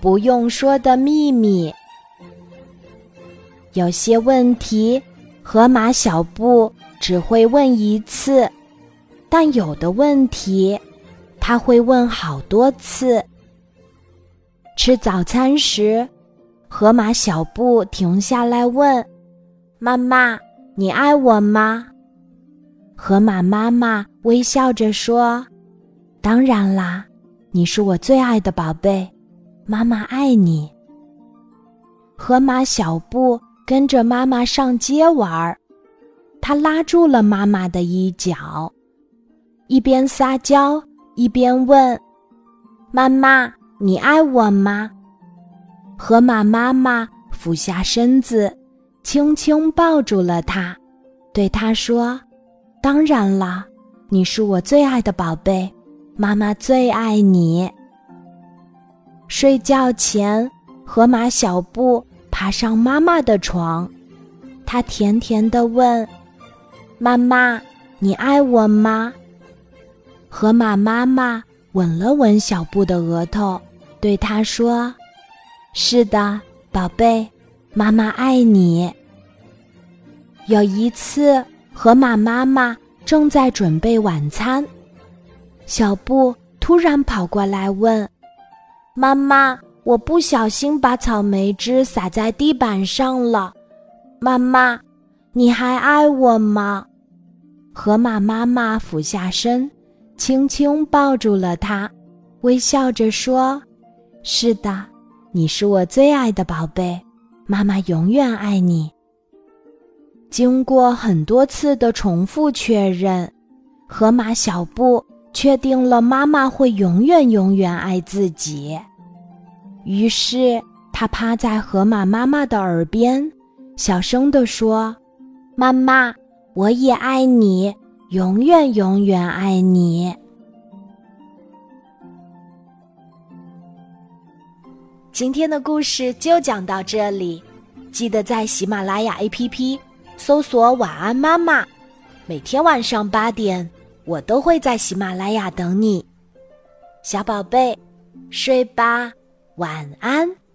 不用说的秘密。有些问题，河马小布只会问一次，但有的问题，他会问好多次。吃早餐时，河马小布停下来问：“妈妈，你爱我吗？”河马妈妈微笑着说：“当然啦，你是我最爱的宝贝，妈妈爱你。”河马小布跟着妈妈上街玩儿，他拉住了妈妈的衣角，一边撒娇一边问：“妈妈，你爱我吗？”河马妈妈俯下身子，轻轻抱住了他，对他说。当然啦，你是我最爱的宝贝，妈妈最爱你。睡觉前，河马小布爬上妈妈的床，他甜甜的问：“妈妈，你爱我吗？”河马妈妈吻了吻小布的额头，对他说：“是的，宝贝，妈妈爱你。”有一次。河马妈妈正在准备晚餐，小布突然跑过来问：“妈妈，我不小心把草莓汁洒在地板上了，妈妈，你还爱我吗？”河马妈妈俯下身，轻轻抱住了他，微笑着说：“是的，你是我最爱的宝贝，妈妈永远爱你。”经过很多次的重复确认，河马小布确定了妈妈会永远永远爱自己。于是，他趴在河马妈妈的耳边，小声地说：“妈妈，我也爱你，永远永远爱你。”今天的故事就讲到这里，记得在喜马拉雅 APP。搜索“晚安妈妈”，每天晚上八点，我都会在喜马拉雅等你，小宝贝，睡吧，晚安。